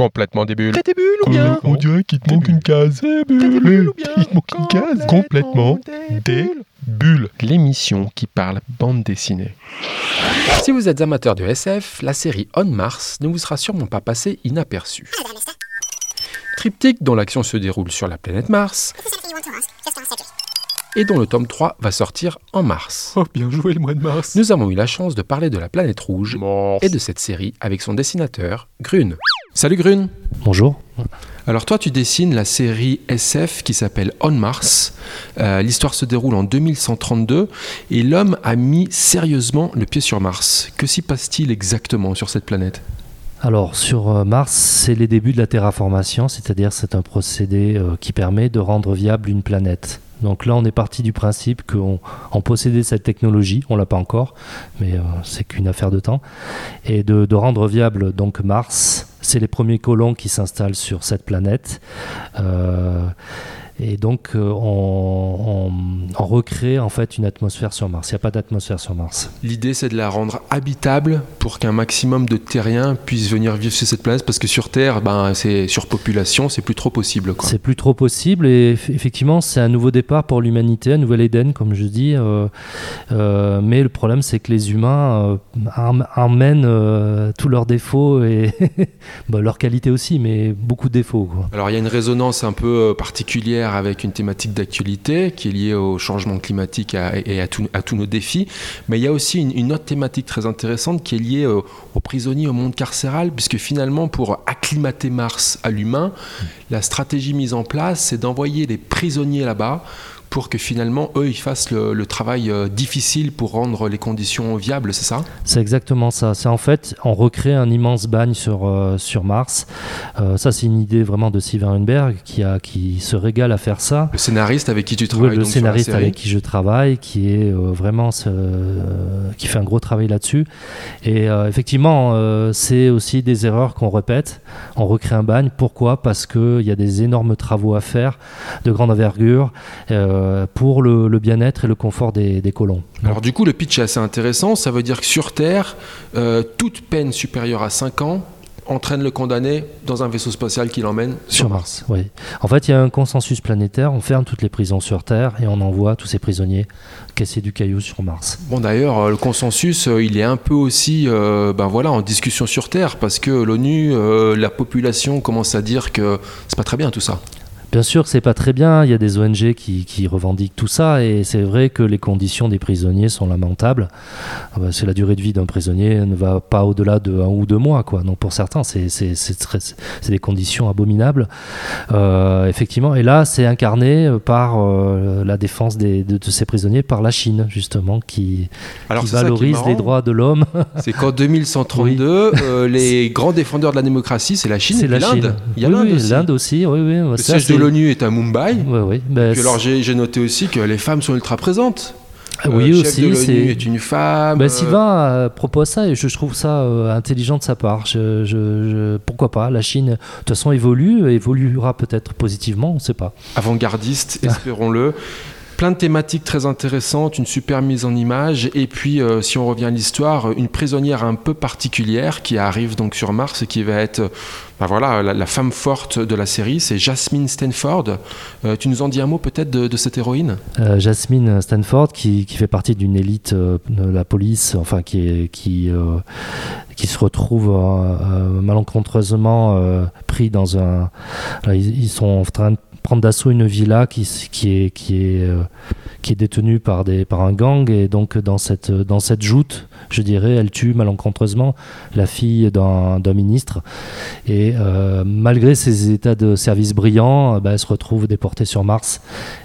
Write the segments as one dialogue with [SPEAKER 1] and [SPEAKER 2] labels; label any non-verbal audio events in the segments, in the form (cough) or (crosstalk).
[SPEAKER 1] Complètement des bulles.
[SPEAKER 2] T'as des bulles ou bien
[SPEAKER 1] On dirait qu'il te manque une case.
[SPEAKER 2] T'as des bulles ou bien
[SPEAKER 1] Il te manque une case. Complètement des bulles. L'émission qui parle bande dessinée.
[SPEAKER 2] Si vous êtes amateur de SF, la série On Mars ne vous sera sûrement pas passée inaperçue. Triptyque dont l'action se déroule sur la planète Mars et dont le tome 3 va sortir en mars.
[SPEAKER 1] Oh, bien joué le mois de mars.
[SPEAKER 2] Nous avons eu la chance de parler de la planète rouge
[SPEAKER 1] Mars.
[SPEAKER 2] et de cette série avec son dessinateur, Grune. Salut Grune
[SPEAKER 3] Bonjour.
[SPEAKER 2] Alors toi tu dessines la série SF qui s'appelle On Mars. Euh, L'histoire se déroule en 2132 et l'homme a mis sérieusement le pied sur Mars. Que s'y passe-t-il exactement sur cette planète?
[SPEAKER 3] Alors sur euh, Mars, c'est les débuts de la terraformation, c'est-à-dire c'est un procédé euh, qui permet de rendre viable une planète. Donc là, on est parti du principe qu'on on possédait cette technologie, on l'a pas encore, mais euh, c'est qu'une affaire de temps, et de, de rendre viable donc Mars. C'est les premiers colons qui s'installent sur cette planète. Euh, et donc, euh, on, on- on recrée en fait une atmosphère sur Mars. Il n'y a pas d'atmosphère sur Mars.
[SPEAKER 2] L'idée c'est de la rendre habitable pour qu'un maximum de terriens puissent venir vivre sur cette planète parce que sur Terre, ben, c'est surpopulation, c'est plus trop possible.
[SPEAKER 3] C'est plus trop possible et eff- effectivement c'est un nouveau départ pour l'humanité, un nouvel Éden comme je dis. euh, euh, mais le problème c'est que les humains euh, emmènent tous leurs défauts et (laughs) bah, leurs qualités aussi, mais beaucoup de défauts. quoi.
[SPEAKER 2] Alors il y a une résonance un peu euh, avec une thématique d'actualité qui est liée au changement climatique et à, tous nos défis, mais il y a aussi une, autre thématique très intéressante qui est liée au- aux prisonniers, au monde carcéral, puisque finalement pour acclimater Mars à l'humain, la stratégie mise en place c'est d'envoyer les prisonniers là-bas pour que finalement eux ils fassent le, le travail euh, difficile pour rendre les conditions viables, c'est ça?
[SPEAKER 3] C'est exactement ça. C'est en fait, on recrée un immense bagne sur, euh, sur Mars. Euh, ça, c'est une idée vraiment de Steven Hunberg qui, a, qui se régale à faire ça.
[SPEAKER 2] Le scénariste avec qui tu
[SPEAKER 3] Oui,
[SPEAKER 2] travailles
[SPEAKER 3] le
[SPEAKER 2] donc, sur la
[SPEAKER 3] scénariste
[SPEAKER 2] série.
[SPEAKER 3] avec qui je travaille, qui est vraiment ce- qui fait un gros travail là-dessus. Et effectivement, c'est aussi des erreurs qu'on répète. On recrée un bagne. Pourquoi? Parce qu'il y a des énormes travaux à faire de grande envergure euh, pour le, le bien-être et le confort des, des colons.
[SPEAKER 2] Alors du coup, le pitch est assez intéressant. Ça veut dire que sur Terre, euh, toute peine supérieure à 5 ans entraîne le condamné dans un vaisseau spatial qui l'emmène sur,
[SPEAKER 3] Sur Mars, oui. En fait, il y a un consensus planétaire. On ferme toutes les prisons sur Terre et on envoie tous ces prisonniers casser du caillou sur Mars.
[SPEAKER 2] Bon d'ailleurs, euh, le consensus, euh, il est un peu aussi euh, ben voilà, en discussion sur Terre parce que l'ONU, euh, la population commence à dire que c'est pas très bien tout ça.
[SPEAKER 3] Bien sûr c'est pas très bien, il y a des ONG qui, qui revendiquent tout ça et c'est vrai que les conditions des prisonniers sont lamentables. Ah bah, C'est la durée de vie d'un prisonnier ne va pas au-delà de un ou deux mois quoi. Donc pour certains c'est des conditions abominables. Euh, effectivement et là c'est incarné par euh, la défense des- de, de ces prisonniers par la Chine justement qui,
[SPEAKER 2] Alors
[SPEAKER 3] valorise les droits de l'homme. (laughs)
[SPEAKER 2] C'est qu'en 2132, euh, les grands défendeurs de la démocratie, c'est la Chine et l'Inde. Il y a
[SPEAKER 3] Oui,
[SPEAKER 2] l'Inde
[SPEAKER 3] oui,
[SPEAKER 2] aussi.
[SPEAKER 3] Oui, oui. Ça,
[SPEAKER 2] l'ONU est à Mumbai.
[SPEAKER 3] Oui, oui. Ben,
[SPEAKER 2] Puis alors j'ai noté aussi que les femmes sont ultra présentes.
[SPEAKER 3] Ah
[SPEAKER 2] Euh,
[SPEAKER 3] oui
[SPEAKER 2] chef
[SPEAKER 3] aussi. c'est-
[SPEAKER 2] est une femme.
[SPEAKER 3] Ben,
[SPEAKER 2] euh,
[SPEAKER 3] Sylvain euh, propose ça et je, je trouve ça euh, intelligent de sa part. Je, je- je- pourquoi pas? La Chine, de toute façon, évolue, évoluera peut-être positivement, on ne sait pas.
[SPEAKER 2] avant-gardiste, espérons-le. Plein de thématiques très intéressantes, une super mise en image, et puis euh, si on revient à l'histoire, une prisonnière un peu particulière qui arrive donc sur Mars et qui va être, euh, ben voilà, la, femme forte de la série, c'est Jasmine Stanford. Euh, tu nous en dis un mot peut-être de, cette héroïne?
[SPEAKER 3] Jasmine Stanford, qui, fait partie d'une élite de la police, enfin qui, qui, se retrouve malencontreusement pris dans un. ils, ils sont en train de prendre d'assaut une villa qui, est, qui est, euh, qui est détenue par, des, par un gang, et donc dans cette, dans cette joute, je dirais, elle tue malencontreusement la fille d'un ministre. Et euh, malgré ses états de service brillants, euh, bah, elle se retrouve déportée sur Mars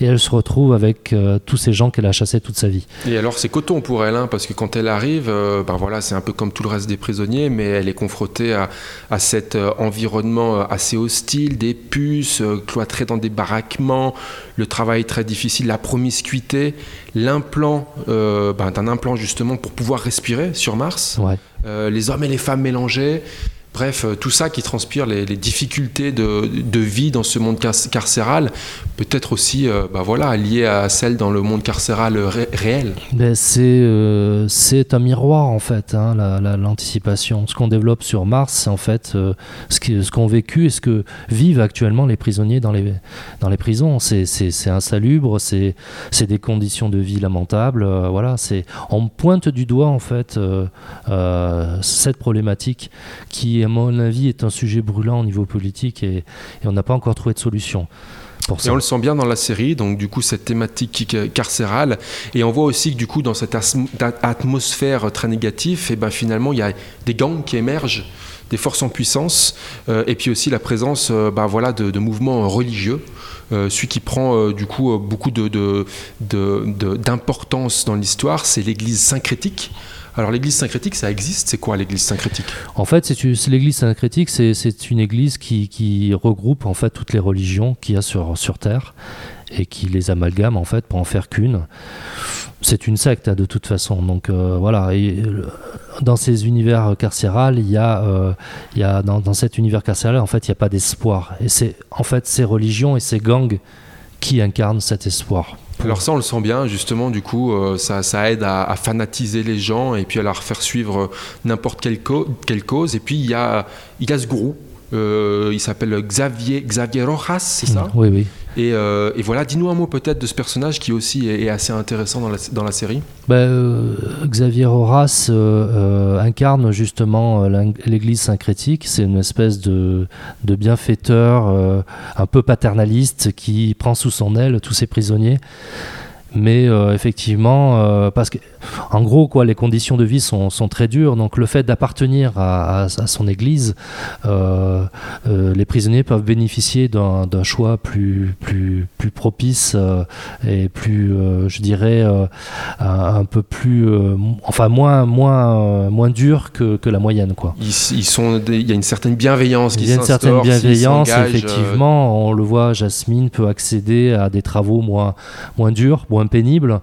[SPEAKER 3] et elle se retrouve avec euh, tous ces gens qu'elle a chassés toute sa vie.
[SPEAKER 2] Et alors c'est coton pour elle, hein, parce que quand elle arrive, ben voilà, c'est un peu comme tout le reste des prisonniers, mais elle est confrontée à, à cet environnement assez hostile, des puces, cloîtrées dans des baraquements, le travail très difficile, la promiscuité, l'implant euh, ben, d'un implant justement pour pouvoir respirer sur Mars,
[SPEAKER 3] Ouais.
[SPEAKER 2] euh, les hommes et les femmes mélangés. Bref, euh, tout ça qui transpire les, difficultés de, vie dans ce monde car- carcéral. peut-être aussi bah voilà, liée à celle dans le monde carcéral réel.
[SPEAKER 3] Ben c'est c'est un miroir en fait, hein, l'anticipation. Ce qu'on développe sur Mars, c'est en fait ce qu'ont vécu et ce que vivent actuellement les prisonniers dans les, dans les prisons. C'est insalubre, c'est des conditions de vie lamentables. voilà, on pointe du doigt en fait cette problématique qui, à mon avis, est un sujet brûlant au niveau politique et, on n'a pas encore trouvé de solution.
[SPEAKER 2] Et on le sent bien dans la série, donc du coup cette thématique carcérale, et on voit aussi que du coup dans cette atmosphère très négative, et ben finalement il y a des gangs qui émergent, des forces en puissance, euh, et puis aussi la présence euh, ben, voilà, de, mouvements religieux. Euh, celui qui prend du coup beaucoup d'importance de, de, dans l'histoire, c'est l'Église syncrétique. Alors l'église syncrétique, ça existe C'est quoi l'église syncrétique?
[SPEAKER 3] En fait, c'est l'église syncrétique, c'est une église qui, regroupe en fait toutes les religions qu'il y a sur, sur Terre et qui les amalgame en fait pour en faire qu'une. C'est une secte hein, de toute façon. Donc euh, voilà. Euh, dans ces univers carcérales, il y a, euh, il y a dans, dans, cet univers carcéral, en fait, il n'y a pas d'espoir. Et c'est en fait ces religions et ces gangs qui incarnent cet espoir.
[SPEAKER 2] Alors ça, on le sent bien, justement, du coup, euh, ça, ça, aide à, fanatiser les gens et puis à leur faire suivre n'importe quelle, quelle, cause. Et puis, il y a, il y a ce gourou euh, il s'appelle Xavier, Xavier Rojas, c'est ça?
[SPEAKER 3] Oui, oui.
[SPEAKER 2] Et, euh, et voilà, dis-nous un mot peut-être de ce personnage qui aussi est, assez intéressant dans la, série.
[SPEAKER 3] Ben, euh, Xavier Rojas incarne justement l'Église syncrétique. C'est une espèce de, de bienfaiteur un peu paternaliste qui prend sous son aile tous ses prisonniers mais euh, effectivement, euh, parce que, en gros, quoi, les conditions de vie sont, sont très dures. Donc, le fait d'appartenir à, à, son église, euh, les prisonniers peuvent bénéficier d'un choix plus, plus, plus propice et plus, je dirais, un, peu plus, enfin, moins, moins, moins dur que, que la moyenne, quoi.
[SPEAKER 2] Ils, sont, il y a une certaine bienveillance
[SPEAKER 3] qui Il y a une certaine bienveillance, effectivement. On le voit, Jasmine peut accéder à des travaux moins, moins durs, moins pénible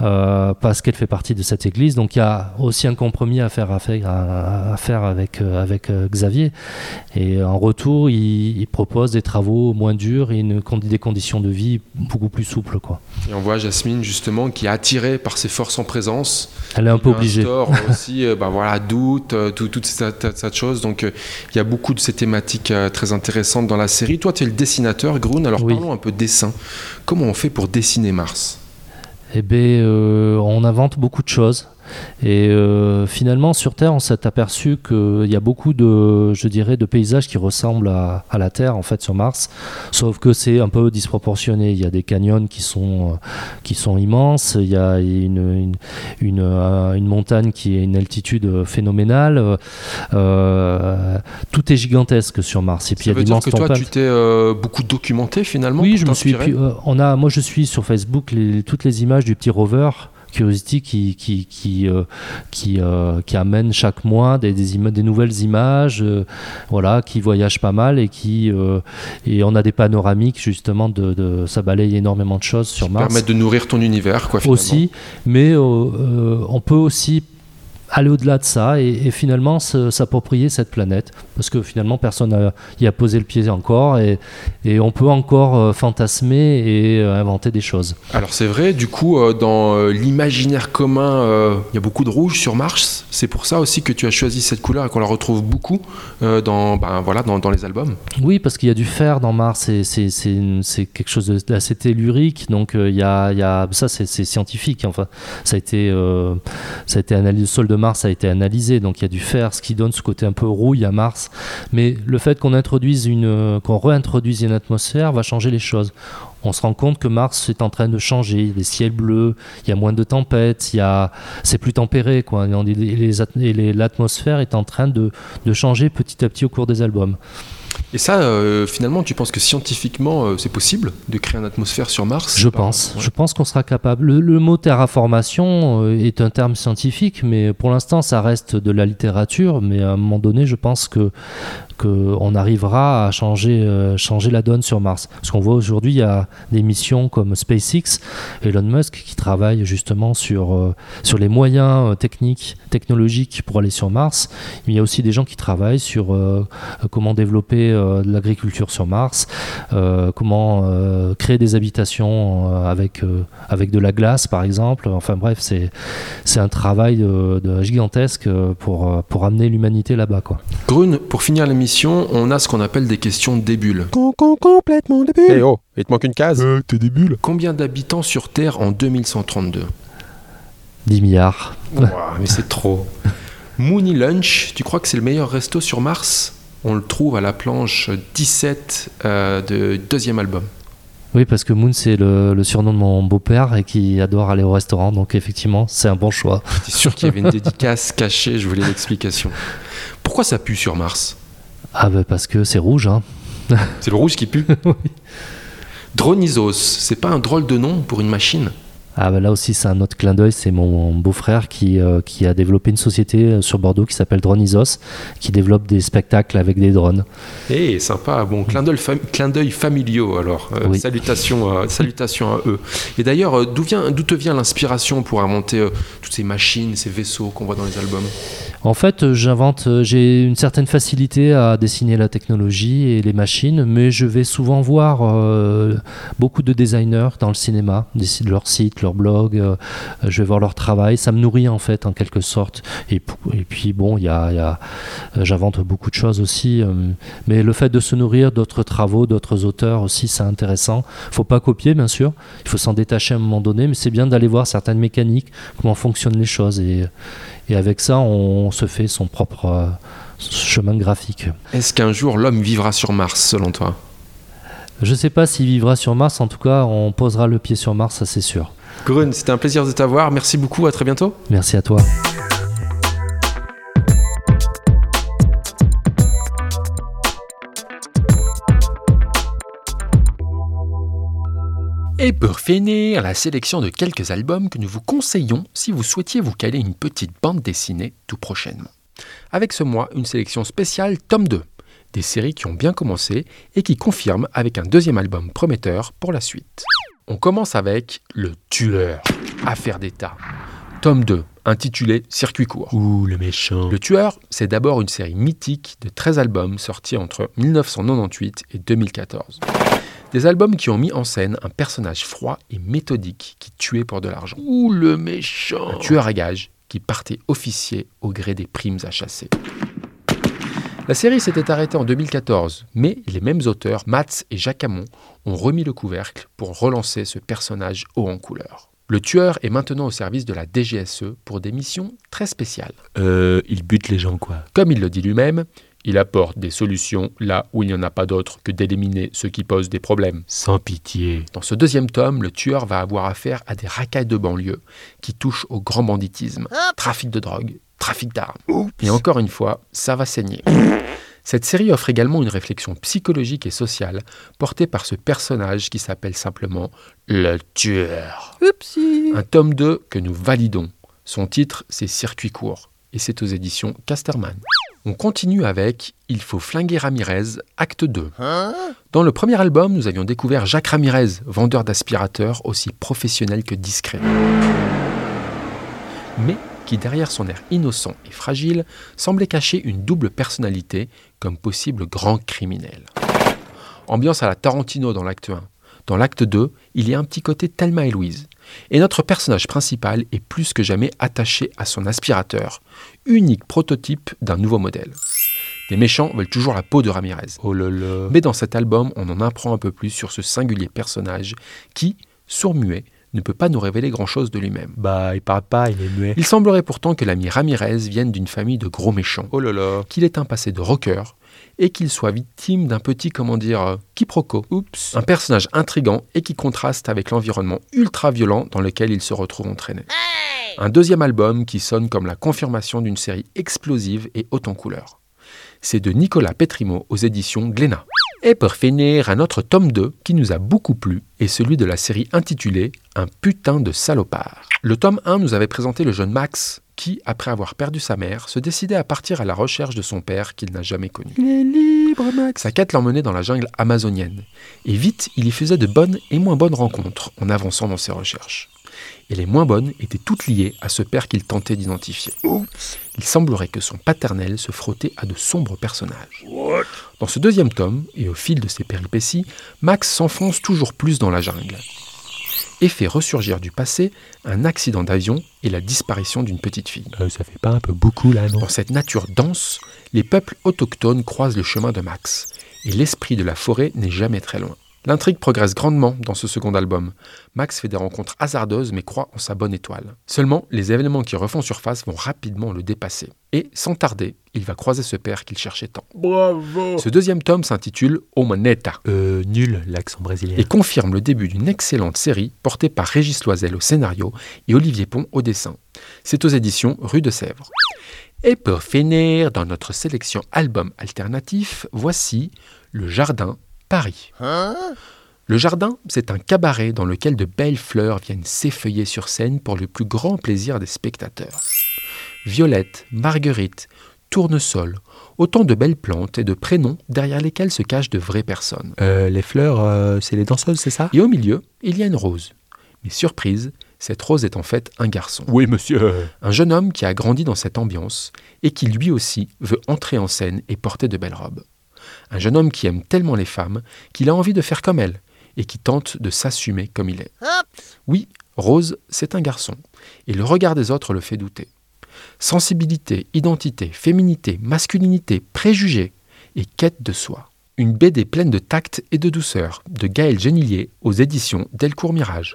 [SPEAKER 3] euh, parce qu'elle fait partie de cette église. Donc il y a aussi un compromis à faire, à faire, à, faire avec, euh, avec euh, Xavier. Et en retour, il, propose des travaux moins durs et une, des conditions de vie beaucoup plus souples. Quoi.
[SPEAKER 2] Et on voit Jasmine justement qui est attirée par ses forces en présence.
[SPEAKER 3] Elle est un peu obligée. (laughs)
[SPEAKER 2] aussi, ben voilà, doute, tout, toutes ces tas de choses. Donc il y a beaucoup de ces thématiques très intéressantes dans la série. Toi, tu es le dessinateur, Grun. Alors parlons un peu dessin. Comment on fait pour dessiner Mars?
[SPEAKER 3] Eh bien, euh, on invente beaucoup de choses. Et euh, finalement, sur Terre, on s'est aperçu qu'il y a beaucoup de, je dirais, de paysages qui ressemblent à, la Terre, en fait, sur Mars. Sauf que c'est un peu disproportionné. Il y a des canyons qui sont, euh, qui sont immenses. Il y a une, une, une, montagne qui est une altitude phénoménale. tout est gigantesque sur Mars.
[SPEAKER 2] Et puis, Ça il y a veut dire que toi, tu t'es beaucoup documenté finalement
[SPEAKER 3] Oui, je me suis. on a, moi, je suis sur Facebook les, toutes les images du petit rover Curiosity qui, qui, qui, euh, qui, euh, qui, amène chaque mois des, des, des nouvelles images, euh, voilà, qui voyage pas mal et qui et on a des panoramiques justement de, de ça balaye énormément de choses sur Mars.
[SPEAKER 2] Permettre de nourrir ton univers quoi. Finalement.
[SPEAKER 3] Aussi, mais on peut aussi aller au-delà de ça et, finalement s'approprier cette planète parce que finalement personne n'y a, posé le pied encore et, et on peut encore euh, fantasmer et euh, inventer des choses.
[SPEAKER 2] Alors c'est vrai, du coup euh, dans l'imaginaire commun il y a beaucoup de rouge sur Mars, c'est pour ça aussi que tu as choisi cette couleur et qu'on la retrouve beaucoup dans, ben, voilà, dans, dans, les albums.
[SPEAKER 3] Oui parce qu'il y a du fer dans Mars et c'est quelque chose d'assez tellurique donc il y, a, y a, ça c'est scientifique enfin ça a été, ça a été analysé, le sol de Mars a été analysé, donc il y a du fer, ce qui donne ce côté un peu rouille à Mars. Mais le fait qu'on introduise une, qu'on réintroduise une atmosphère va changer les choses. On se rend compte que Mars est en train de changer. Il y a des ciels bleus, il y a moins de tempêtes, il c'est plus tempéré, quoi. Et l'atmosphère est en train de changer petit à petit au cours des albums.
[SPEAKER 2] Et ça, euh, finalement, tu penses que scientifiquement, euh, c'est possible de créer une atmosphère sur Mars?
[SPEAKER 3] Je pense. Je pense qu'on sera capable. Le, mot terraformation euh, est un terme scientifique, mais pour l'instant, ça reste de la littérature. Mais à un moment donné, je pense que qu'on arrivera à changer, changer la donne sur Mars. Parce qu'on voit aujourd'hui, il y a des missions comme SpaceX, Elon Musk, qui travaillent justement sur, sur les moyens techniques, technologiques pour aller sur Mars. Il y a aussi des gens qui travaillent sur comment développer de l'agriculture sur Mars, comment créer des habitations avec, avec de la glace par exemple. Enfin bref, c'est, c'est un travail de, gigantesque pour, pour amener l'humanité là-bas. Quoi.
[SPEAKER 2] Grune, pour finir l'émission, on a ce qu'on appelle des questions débules.
[SPEAKER 1] complètement débule.
[SPEAKER 2] Eh oh, il te manque une case.
[SPEAKER 1] Euh, t'es débule.
[SPEAKER 2] Combien d'habitants sur Terre en 2132
[SPEAKER 3] 10 milliards.
[SPEAKER 2] mais c'est trop. Mooney Lunch, tu crois que c'est le meilleur resto sur Mars? On le trouve à la planche 17 euh, de deuxième album.
[SPEAKER 3] Oui, parce que Moon, c'est le, surnom de mon beau-père et qui adore aller au restaurant. Donc, effectivement, c'est un bon choix. (laughs)
[SPEAKER 2] J'étais sûr qu'il y avait une dédicace cachée. Je voulais l'explication. Pourquoi ça pue sur Mars?
[SPEAKER 3] Ah, bah parce que c'est rouge. Hein.
[SPEAKER 2] C'est le rouge qui pue? (laughs)
[SPEAKER 3] Oui.
[SPEAKER 2] Dronisos, c'est pas un drôle de nom pour une machine?
[SPEAKER 3] Ah bah là aussi c'est un autre clin d'œil, c'est mon beau-frère qui, euh, qui a développé une société euh, sur Bordeaux qui s'appelle Dronisos, qui développe des spectacles avec des drones.
[SPEAKER 2] Eh sympa, bon clin d'œil, clin d'œil familiaux alors. Euh, salutations, salutations à eux. Et d'ailleurs, d'où te vient l'inspiration pour inventer toutes ces machines, ces vaisseaux qu'on voit dans les albums?
[SPEAKER 3] En fait, j'invente, j'ai une certaine facilité à dessiner la technologie et les machines, mais je vais souvent voir beaucoup de designers dans le cinéma, de leur site, leur blog, euh, je vais voir leur travail, ça me nourrit en fait en quelque sorte. Et, puis bon, il y a, euh, j'invente beaucoup de choses aussi, euh, mais le fait de se nourrir d'autres travaux, d'autres auteurs aussi, c'est intéressant. Faut pas copier bien sûr, il faut s'en détacher à un moment donné, mais c'est bien d'aller voir certaines mécaniques, comment fonctionnent les choses et, et avec ça, on se fait son propre chemin graphique.
[SPEAKER 2] Est-ce qu'un jour l'homme vivra sur Mars selon toi?
[SPEAKER 3] Je ne sais pas s'il vivra sur Mars, en tout cas, on posera le pied sur Mars, ça c'est sûr.
[SPEAKER 2] Grun, c'était un plaisir de t'avoir. Merci beaucoup, à très bientôt.
[SPEAKER 3] Merci à toi.
[SPEAKER 2] Et pour finir, la sélection de quelques albums que nous vous conseillons si vous souhaitiez vous caler une petite bande dessinée tout prochainement. Avec ce mois, une sélection spéciale tome 2, des séries qui ont bien commencé et qui confirment avec un deuxième album prometteur pour la suite. On commence avec Le Tueur, Affaire d'État, tome 2, intitulé Circuit court.
[SPEAKER 1] Ouh, le méchant.
[SPEAKER 2] Le Tueur, c'est d'abord une série mythique de 13 albums sortis entre 1998 et 2014. Des albums qui ont mis en scène un personnage froid et méthodique qui tuait pour de l'argent.
[SPEAKER 1] Ouh, le méchant.
[SPEAKER 2] Un tueur à gages qui partait officier au gré des primes à chasser. La série s'était arrêtée en 2014, mais les mêmes auteurs, Mats et Jacques Hamon, ont remis le couvercle pour relancer ce personnage haut en couleur. Le tueur est maintenant au service de la DGSE pour des missions très spéciales.
[SPEAKER 1] Euh, il bute les gens quoi.
[SPEAKER 2] Comme il le dit lui-même, il apporte des solutions là où il n'y en a pas d'autres que d'éliminer ceux qui posent des problèmes.
[SPEAKER 1] Sans pitié.
[SPEAKER 2] Dans ce deuxième tome, le tueur va avoir affaire à des racailles de banlieue qui touchent au grand banditisme, trafic de drogue, trafic d'armes. Et encore une fois, ça va saigner. Cette série offre également une réflexion psychologique et sociale portée par ce personnage qui s'appelle simplement le tueur. Un tome 2 que nous validons. Son titre, c'est Circuit court et c'est aux éditions Casterman. On continue avec Il faut flinguer Ramirez, acte 2. Dans le premier album, nous avions découvert Jacques Ramirez, vendeur d'aspirateurs aussi professionnel que discret. Mais qui, derrière son air innocent et fragile, semblait cacher une double personnalité comme possible grand criminel. Ambiance à la Tarantino dans l'acte 1. Dans l'acte 2, il y a un petit côté Thelma et Louise. Et notre personnage principal est plus que jamais attaché à son aspirateur, unique prototype d'un nouveau modèle. Les méchants veulent toujours la peau de Ramirez.
[SPEAKER 1] Oh là
[SPEAKER 2] Mais dans cet album, on en apprend un peu plus sur ce singulier personnage qui, sourd-muet, ne peut pas nous révéler grand-chose de lui-même.
[SPEAKER 1] Bah, il parle pas, il est muet.
[SPEAKER 2] Il semblerait pourtant que l'ami Ramirez vienne d'une famille de gros méchants.
[SPEAKER 1] Oh là là.
[SPEAKER 2] Qu'il ait un passé de rocker et qu'il soit victime d'un petit, comment dire, euh, quiproquo.
[SPEAKER 1] Oups.
[SPEAKER 2] Un personnage intrigant et qui contraste avec l'environnement ultra violent dans lequel il se retrouve entraîné. Un deuxième album qui sonne comme la confirmation d'une série explosive et haute en couleurs. C'est de Nicolas Petrimo aux éditions Glénat. Et pour finir, un autre tome 2 qui nous a beaucoup plu est celui de la série intitulée Un putain de salopard. Le tome 1 nous avait présenté le jeune Max qui, après avoir perdu sa mère, se décidait à partir à la recherche de son père qu'il n'a jamais connu.
[SPEAKER 1] Il est libre, Max.
[SPEAKER 2] Sa quête l'emmenait dans la jungle amazonienne. Et vite, il y faisait de bonnes et moins bonnes rencontres en avançant dans ses recherches.
[SPEAKER 4] Et les moins bonnes étaient toutes liées à ce père qu'il tentait d'identifier. Il semblerait que son paternel se frottait à de sombres personnages. Dans ce deuxième tome, et au fil de ses péripéties, Max s'enfonce toujours plus dans la jungle et fait ressurgir du passé un accident d'avion et la disparition d'une petite fille.
[SPEAKER 1] Euh, ça fait pas un peu beaucoup là, non?
[SPEAKER 4] Dans cette nature dense, les peuples autochtones croisent le chemin de Max, et l'esprit de la forêt n'est jamais très loin. L'intrigue progresse grandement dans ce second album. Max fait des rencontres hasardeuses mais croit en sa bonne étoile. Seulement, les événements qui refont surface vont rapidement le dépasser. Et, sans tarder, il va croiser ce père qu'il cherchait tant.
[SPEAKER 1] Bravo
[SPEAKER 4] Ce deuxième tome s'intitule Omaneta
[SPEAKER 1] Euh, nul, l'accent brésilien.
[SPEAKER 4] et confirme le début d'une excellente série portée par Régis Loisel au scénario et Olivier Pont au dessin. C'est aux éditions Rue de Sèvres. Et pour finir, dans notre sélection album alternatif, voici Le Jardin Paris. Le Jardin, c'est un cabaret dans lequel de belles fleurs viennent s'effeuiller sur scène pour le plus grand plaisir des spectateurs. Violette, marguerite, tournesol, autant de belles plantes et de prénoms derrière lesquels se cachent de vraies personnes.
[SPEAKER 1] Euh, les fleurs, euh, c'est les danseuses, c'est ça?
[SPEAKER 4] Et au milieu, il y a une rose. Mais surprise, cette rose est en fait un garçon.
[SPEAKER 1] Oui, monsieur.
[SPEAKER 4] Un jeune homme qui a grandi dans cette ambiance et qui lui aussi veut entrer en scène et porter de belles robes. Un jeune homme qui aime tellement les femmes qu'il a envie de faire comme elles et qui tente de s'assumer comme il est. Oui, Rose, c'est un garçon, et le regard des autres le fait douter. Sensibilité, identité, féminité, masculinité, préjugés et quête de soi. Une BD pleine de tact et de douceur de Gaël Genilier aux éditions Delcourt Mirage.